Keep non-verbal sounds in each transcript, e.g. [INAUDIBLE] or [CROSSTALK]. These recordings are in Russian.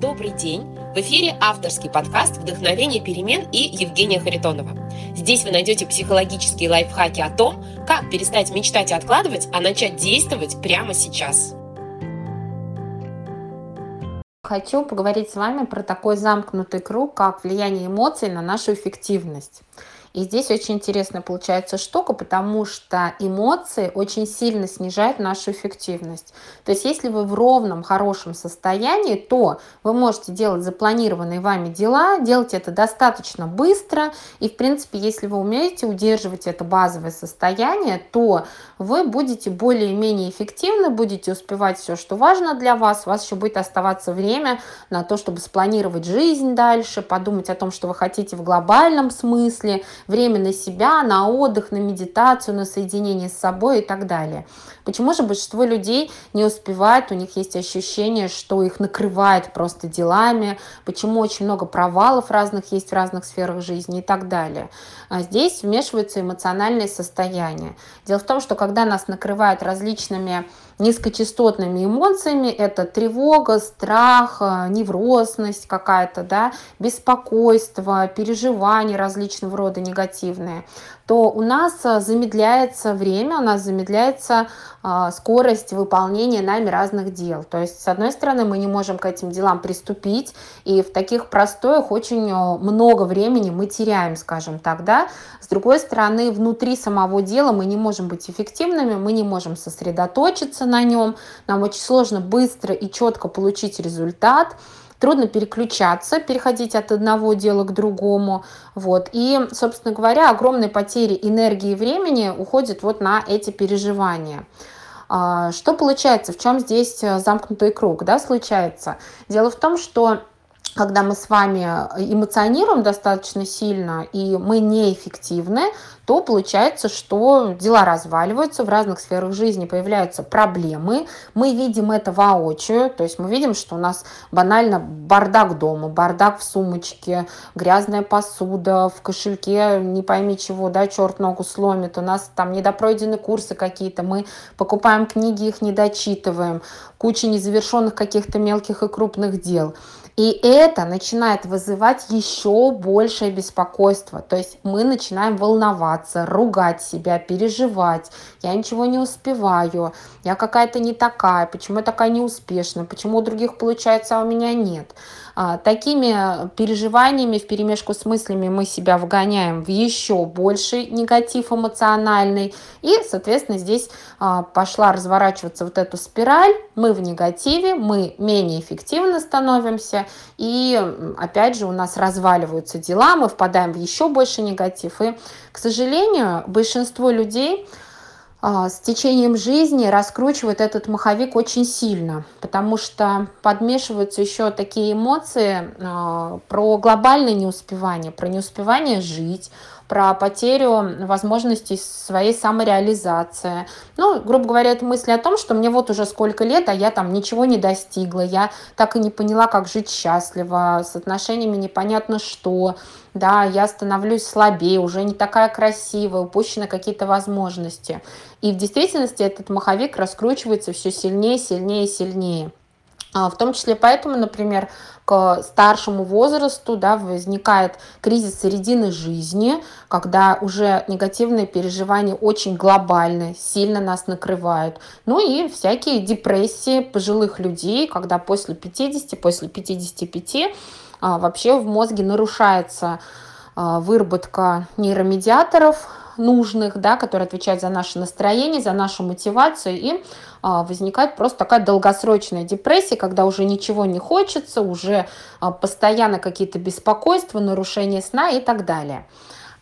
Добрый день! В эфире авторский подкаст «Вдохновение перемен» и Евгения Харитонова. Здесь вы найдете психологические лайфхаки о том, как перестать мечтать и откладывать, а начать действовать прямо сейчас. Хочу поговорить с вами про такой замкнутый круг, как влияние эмоций на нашу эффективность. И здесь очень интересная получается штука, потому что эмоции очень сильно снижают нашу эффективность. То есть если вы в ровном, хорошем состоянии, то вы можете делать запланированные вами дела, делать это достаточно быстро. И, в принципе, если вы умеете удерживать это базовое состояние, то вы будете более-менее эффективны, будете успевать все, что важно для вас. У вас еще будет оставаться время на то, чтобы спланировать жизнь дальше, подумать о том, что вы хотите в глобальном смысле, время на себя, на отдых, на медитацию, на соединение с собой и так далее. Почему же большинство людей не успевает, у них есть ощущение, что их накрывает просто делами, почему очень много провалов разных есть в разных сферах жизни и так далее. А здесь вмешиваются эмоциональные состояния. Дело в том, что когда нас накрывают различными низкочастотными эмоциями. Это тревога, страх, э, неврозность какая-то, да, беспокойство, переживания различного рода негативные то у нас э, замедляется время, у нас замедляется э, скорость выполнения нами разных дел. То есть, с одной стороны, мы не можем к этим делам приступить, и в таких простоях очень много времени мы теряем, скажем так, да. С другой стороны, внутри самого дела мы не можем быть эффективными, мы не можем сосредоточиться на нем, нам очень сложно быстро и четко получить результат, трудно переключаться, переходить от одного дела к другому. Вот. И, собственно говоря, огромные потери энергии и времени уходят вот на эти переживания. А, что получается? В чем здесь э, замкнутый круг да, случается? Дело в том, что когда мы с вами эмоционируем достаточно сильно и мы неэффективны, то получается, что дела разваливаются, в разных сферах жизни появляются проблемы. Мы видим это воочию, то есть мы видим, что у нас банально бардак дома, бардак в сумочке, грязная посуда, в кошельке, не пойми чего, да, черт ногу сломит, у нас там недопройдены курсы какие-то, мы покупаем книги, их не дочитываем, куча незавершенных каких-то мелких и крупных дел. И это начинает вызывать еще большее беспокойство. То есть мы начинаем волноваться, ругать себя, переживать. Я ничего не успеваю, я какая-то не такая, почему я такая неуспешная, почему у других получается, а у меня нет. А, такими переживаниями в перемешку с мыслями мы себя вгоняем в еще больший негатив эмоциональный. И, соответственно, здесь а, пошла разворачиваться вот эту спираль. Мы в негативе, мы менее эффективно становимся. И, опять же, у нас разваливаются дела, мы впадаем в еще больше негатив. И, к сожалению, большинство людей с течением жизни раскручивает этот маховик очень сильно, потому что подмешиваются еще такие эмоции а, про глобальное неуспевание, про неуспевание жить, про потерю возможностей своей самореализации. Ну, грубо говоря, это мысли о том, что мне вот уже сколько лет, а я там ничего не достигла, я так и не поняла, как жить счастливо, с отношениями непонятно что, да, я становлюсь слабее, уже не такая красивая, упущены какие-то возможности. И в действительности этот маховик раскручивается все сильнее, сильнее, сильнее. А, в том числе поэтому, например, к старшему возрасту да, возникает кризис середины жизни, когда уже негативные переживания очень глобальны, сильно нас накрывают. Ну и всякие депрессии пожилых людей, когда после 50, после 55 а, вообще в мозге нарушается а, выработка нейромедиаторов, нужных, да, которые отвечают за наше настроение, за нашу мотивацию, и а, возникает просто такая долгосрочная депрессия, когда уже ничего не хочется, уже а, постоянно какие-то беспокойства, нарушение сна и так далее.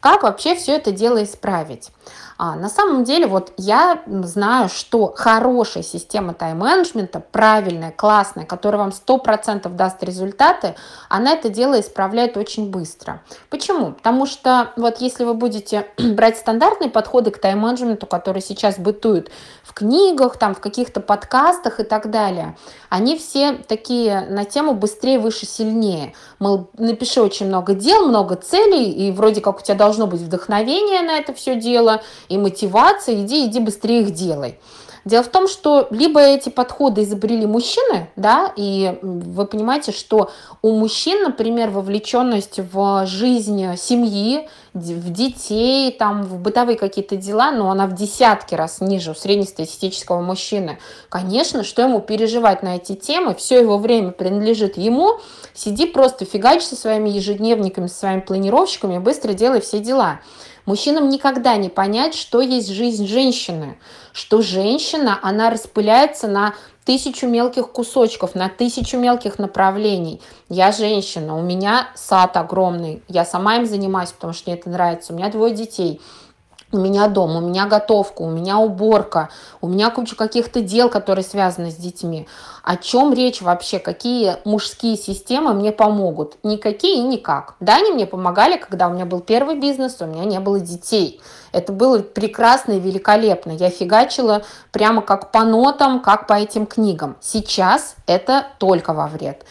Как вообще все это дело исправить? А, на самом деле, вот я знаю, что хорошая система тайм-менеджмента, правильная, классная, которая вам 100% даст результаты, она это дело исправляет очень быстро. Почему? Потому что вот если вы будете [CLEARS THROAT] брать стандартные подходы к тайм-менеджменту, которые сейчас бытуют в книгах, там, в каких-то подкастах и так далее, они все такие на тему быстрее, выше, сильнее. Мол, напиши очень много дел, много целей, и вроде как у тебя должно быть вдохновение на это все дело, и мотивация, иди, иди быстрее их делай. Дело в том, что либо эти подходы изобрели мужчины, да, и вы понимаете, что у мужчин, например, вовлеченность в жизнь семьи, в детей, там, в бытовые какие-то дела, но она в десятки раз ниже у среднестатистического мужчины. Конечно, что ему переживать на эти темы, все его время принадлежит ему, сиди просто фигач со своими ежедневниками, со своими планировщиками, быстро делай все дела. Мужчинам никогда не понять, что есть жизнь женщины, что женщина, она распыляется на тысячу мелких кусочков, на тысячу мелких направлений. Я женщина, у меня сад огромный, я сама им занимаюсь, потому что мне это нравится, у меня двое детей – у меня дом, у меня готовка, у меня уборка, у меня куча каких-то дел, которые связаны с детьми. О чем речь вообще? Какие мужские системы мне помогут? Никакие и никак. Да, они мне помогали, когда у меня был первый бизнес, у меня не было детей. Это было прекрасно и великолепно. Я фигачила прямо как по нотам, как по этим книгам. Сейчас это только во вред.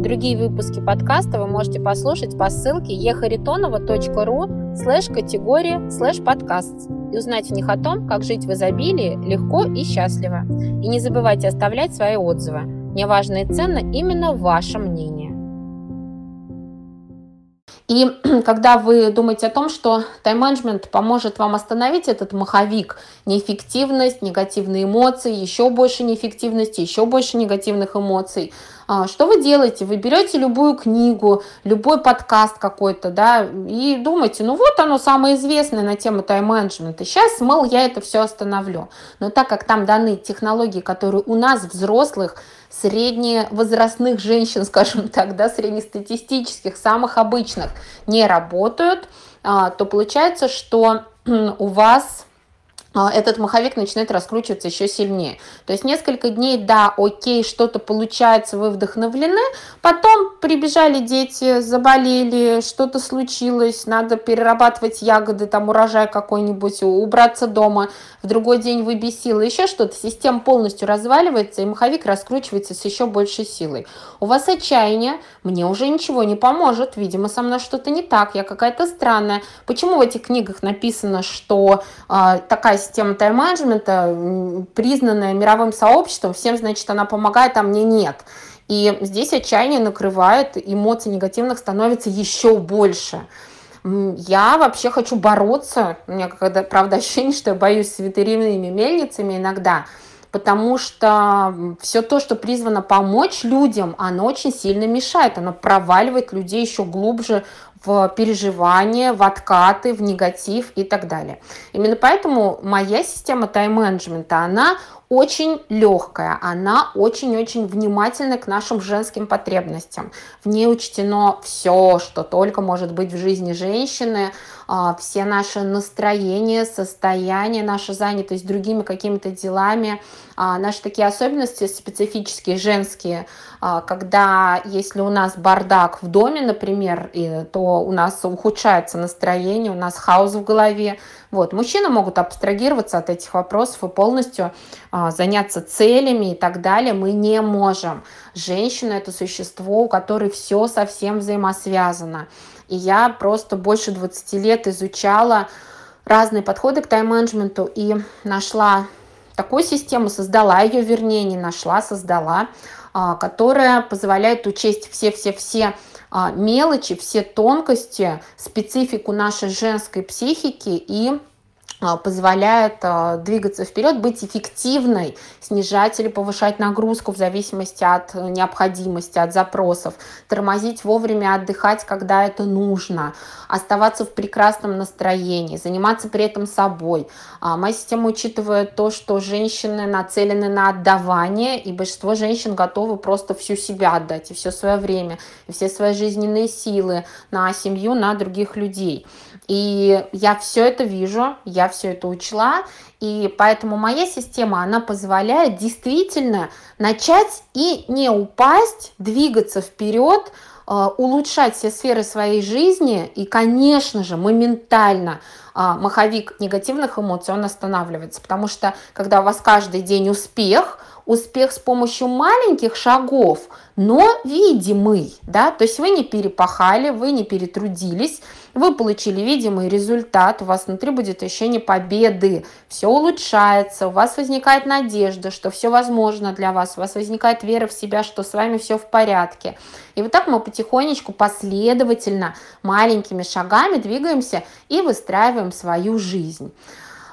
Другие выпуски подкаста вы можете послушать по ссылке ехаритонова.ру слэш категория слэш подкаст и узнать в них о том, как жить в изобилии легко и счастливо. И не забывайте оставлять свои отзывы. Мне важно и ценно именно ваше мнение. И [CLEARS THROAT] когда вы думаете о том, что тайм-менеджмент поможет вам остановить этот маховик, неэффективность, негативные эмоции, еще больше неэффективности, еще больше негативных эмоций, а, что вы делаете? Вы берете любую книгу, любой подкаст какой-то, да, и думаете, ну вот оно самое известное на тему тайм-менеджмента. Сейчас, мол, я это все остановлю. Но так как там даны технологии, которые у нас, взрослых, средневозрастных женщин, [LAUGHS] скажем так, да, среднестатистических, самых обычных, не работают, а, то получается, что [CLEARS THROAT] у вас этот маховик начинает раскручиваться еще сильнее. То есть несколько дней, да, окей, что-то получается, вы вдохновлены, потом прибежали дети, заболели, что-то случилось, надо перерабатывать ягоды, там урожай какой-нибудь, убраться дома, в другой день вы бесило, еще что-то, система полностью разваливается, и маховик раскручивается с еще большей силой. У вас отчаяние, мне уже ничего не поможет, видимо, со мной что-то не так, я какая-то странная. Почему в этих книгах написано, что э, такая система тайм-менеджмента, признанная мировым сообществом, всем, значит, она помогает, а мне нет. И здесь отчаяние накрывает, эмоций негативных становится еще больше. Я вообще хочу бороться. У меня, когда, правда, [LAUGHS] ощущение, что я боюсь с ветеринарными мельницами иногда, потому что все то, что призвано помочь людям, оно очень сильно мешает, оно проваливает людей еще глубже в переживания, в откаты, в негатив и так далее. Именно поэтому моя система тайм-менеджмента, она очень легкая, она очень-очень внимательна к нашим женским потребностям. В ней учтено все, что только может быть в жизни женщины, а, все наши настроения, состояние, наша занятость другими какими-то делами, а, наши такие особенности специфические, женские, а, когда если у нас бардак в доме, например, то у нас ухудшается настроение, у нас хаос в голове, вот. Мужчины могут абстрагироваться от этих вопросов и полностью а, заняться целями и так далее. Мы не можем. Женщина – это существо, у которой все совсем взаимосвязано. И я просто больше 20 лет изучала разные подходы к тайм-менеджменту и нашла такую систему, создала ее, вернее, не нашла, создала, а, которая позволяет учесть все-все-все мелочи, все тонкости, специфику нашей женской психики и а, позволяет а, двигаться вперед, быть эффективной, снижать или повышать нагрузку в зависимости от необходимости, от запросов, тормозить вовремя, отдыхать, когда это нужно, оставаться в прекрасном настроении, заниматься при этом собой. А, моя система учитывает то, что женщины нацелены на отдавание, и большинство женщин готовы просто всю себя отдать, и все свое время, и все свои жизненные силы на семью, на других людей. И я все это вижу, я все это учла, и поэтому моя система, она позволяет действительно начать и не упасть, двигаться вперед, э, улучшать все сферы своей жизни. И, конечно же, моментально а, маховик негативных эмоций, он останавливается, потому что когда у вас каждый день успех, успех с помощью маленьких шагов, но видимый, да, то есть вы не перепахали, вы не перетрудились, вы получили видимый результат, у вас внутри будет ощущение победы, все улучшается, у вас возникает надежда, что все возможно для вас, у вас возникает вера в себя, что с вами все в порядке. И вот так мы потихонечку, последовательно, маленькими шагами двигаемся и выстраиваем свою жизнь.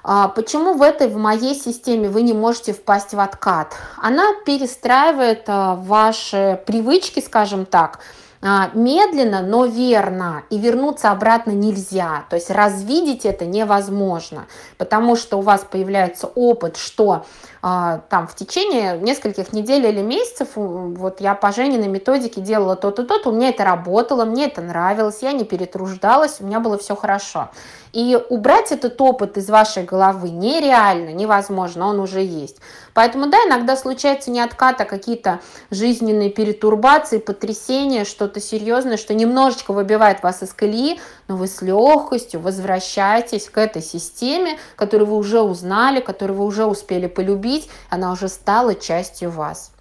А почему в этой, в моей системе вы не можете впасть в откат? Она перестраивает а, ваши привычки, скажем так, а, медленно, но верно, и вернуться обратно нельзя. То есть развидеть это невозможно, потому что у вас появляется опыт, что там в течение нескольких недель или месяцев вот я по Жениной методике делала то-то, то-то, у меня это работало, мне это нравилось, я не перетруждалась, у меня было все хорошо. И убрать этот опыт из вашей головы нереально, невозможно, он уже есть. Поэтому, да, иногда случается не откат, а какие-то жизненные перетурбации, потрясения, что-то серьезное, что немножечко выбивает вас из колеи, но вы с легкостью возвращаетесь к этой системе, которую вы уже узнали, которую вы уже успели полюбить, она уже стала частью вас.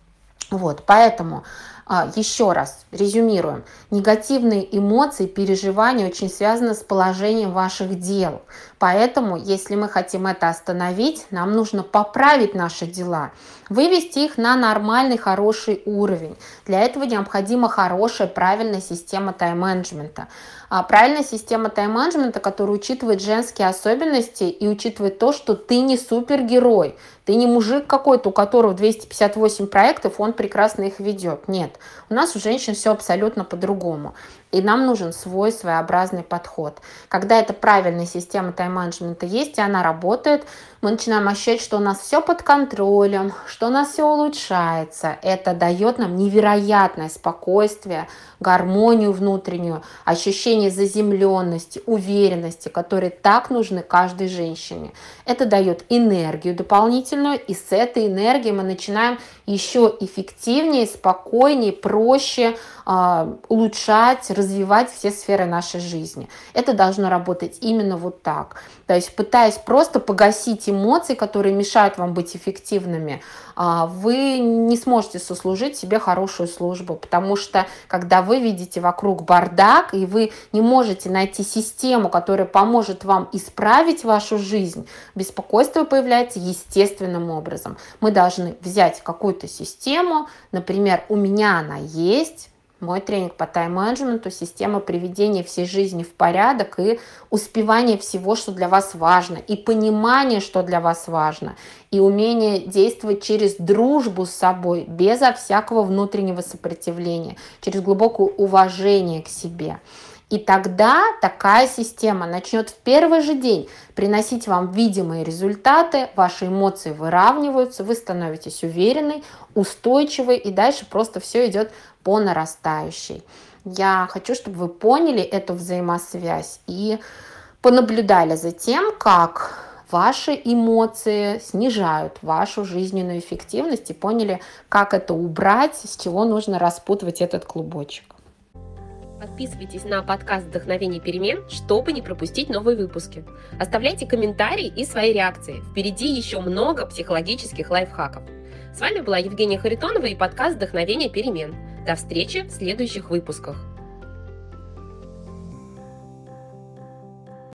Вот, поэтому еще раз резюмируем. Негативные эмоции, переживания очень связаны с положением ваших дел. Поэтому, если мы хотим это остановить, нам нужно поправить наши дела, вывести их на нормальный, хороший уровень. Для этого необходима хорошая, правильная система тайм-менеджмента. А правильная система тайм-менеджмента, которая учитывает женские особенности и учитывает то, что ты не супергерой, ты не мужик какой-то, у которого 258 проектов, он прекрасно их ведет. Нет, у нас у женщин все абсолютно по-другому. И нам нужен свой своеобразный подход. Когда эта правильная система тайм-менеджмента есть, и она работает, мы начинаем ощущать, что у нас все под контролем, что у нас все улучшается. Это дает нам невероятное спокойствие, гармонию внутреннюю, ощущение заземленности, уверенности, которые так нужны каждой женщине. Это дает энергию дополнительную, и с этой энергией мы начинаем еще эффективнее, спокойнее, проще э, улучшать, развивать все сферы нашей жизни. Это должно работать именно вот так. То есть пытаясь просто погасить эмоции, которые мешают вам быть эффективными, а, вы не сможете сослужить себе хорошую службу, потому что когда вы видите вокруг бардак, и вы не можете найти систему, которая поможет вам исправить вашу жизнь, беспокойство появляется естественным образом. Мы должны взять какую-то систему, например, у меня она есть, мой тренинг по тайм-менеджменту, система приведения всей жизни в порядок и успевание всего, что для вас важно, и понимание, что для вас важно, и умение действовать через дружбу с собой, безо всякого внутреннего сопротивления, через глубокое уважение к себе. И тогда такая система начнет в первый же день приносить вам видимые результаты, ваши эмоции выравниваются, вы становитесь уверенной, устойчивой, и дальше просто все идет по нарастающей. Я хочу, чтобы вы поняли эту взаимосвязь и понаблюдали за тем, как ваши эмоции снижают вашу жизненную эффективность и поняли, как это убрать, с чего нужно распутывать этот клубочек. Подписывайтесь на подкаст «Вдохновение перемен», чтобы не пропустить новые выпуски. Оставляйте комментарии и свои реакции. Впереди еще много психологических лайфхаков. С вами была Евгения Харитонова и подкаст «Вдохновение перемен». До встречи в следующих выпусках.